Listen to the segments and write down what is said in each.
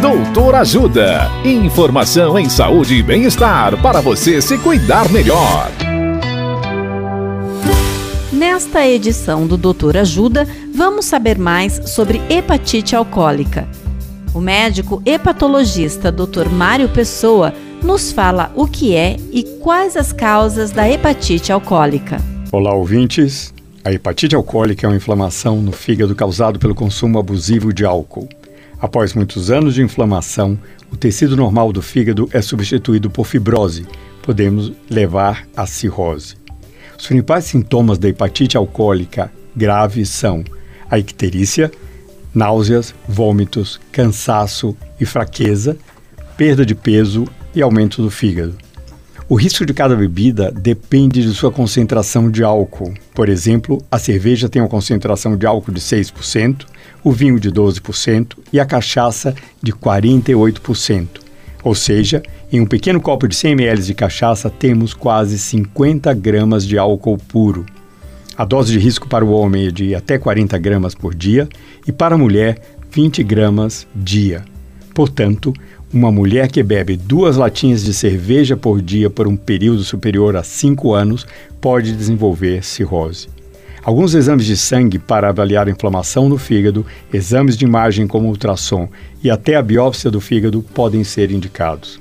Doutor Ajuda. Informação em saúde e bem-estar para você se cuidar melhor. Nesta edição do Doutor Ajuda, vamos saber mais sobre hepatite alcoólica. O médico hepatologista Dr. Mário Pessoa nos fala o que é e quais as causas da hepatite alcoólica. Olá, ouvintes. A hepatite alcoólica é uma inflamação no fígado causado pelo consumo abusivo de álcool. Após muitos anos de inflamação, o tecido normal do fígado é substituído por fibrose, podemos levar à cirrose. Os principais sintomas da hepatite alcoólica grave são a icterícia, náuseas, vômitos, cansaço e fraqueza, perda de peso e aumento do fígado. O risco de cada bebida depende de sua concentração de álcool. Por exemplo, a cerveja tem uma concentração de álcool de 6%, o vinho de 12% e a cachaça de 48%. Ou seja, em um pequeno copo de 100 ml de cachaça temos quase 50 gramas de álcool puro. A dose de risco para o homem é de até 40 gramas por dia e para a mulher 20 gramas dia. Portanto, uma mulher que bebe duas latinhas de cerveja por dia por um período superior a 5 anos pode desenvolver cirrose. Alguns exames de sangue para avaliar a inflamação no fígado, exames de imagem como ultrassom e até a biópsia do fígado podem ser indicados.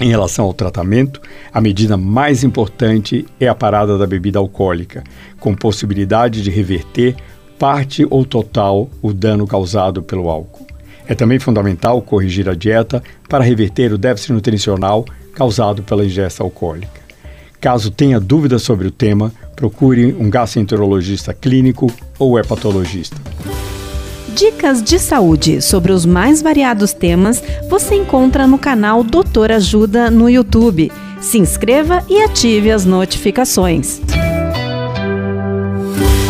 Em relação ao tratamento, a medida mais importante é a parada da bebida alcoólica, com possibilidade de reverter parte ou total o dano causado pelo álcool. É também fundamental corrigir a dieta para reverter o déficit nutricional causado pela ingesta alcoólica. Caso tenha dúvidas sobre o tema, procure um gastroenterologista clínico ou hepatologista. Dicas de saúde sobre os mais variados temas você encontra no canal Doutor Ajuda no YouTube. Se inscreva e ative as notificações.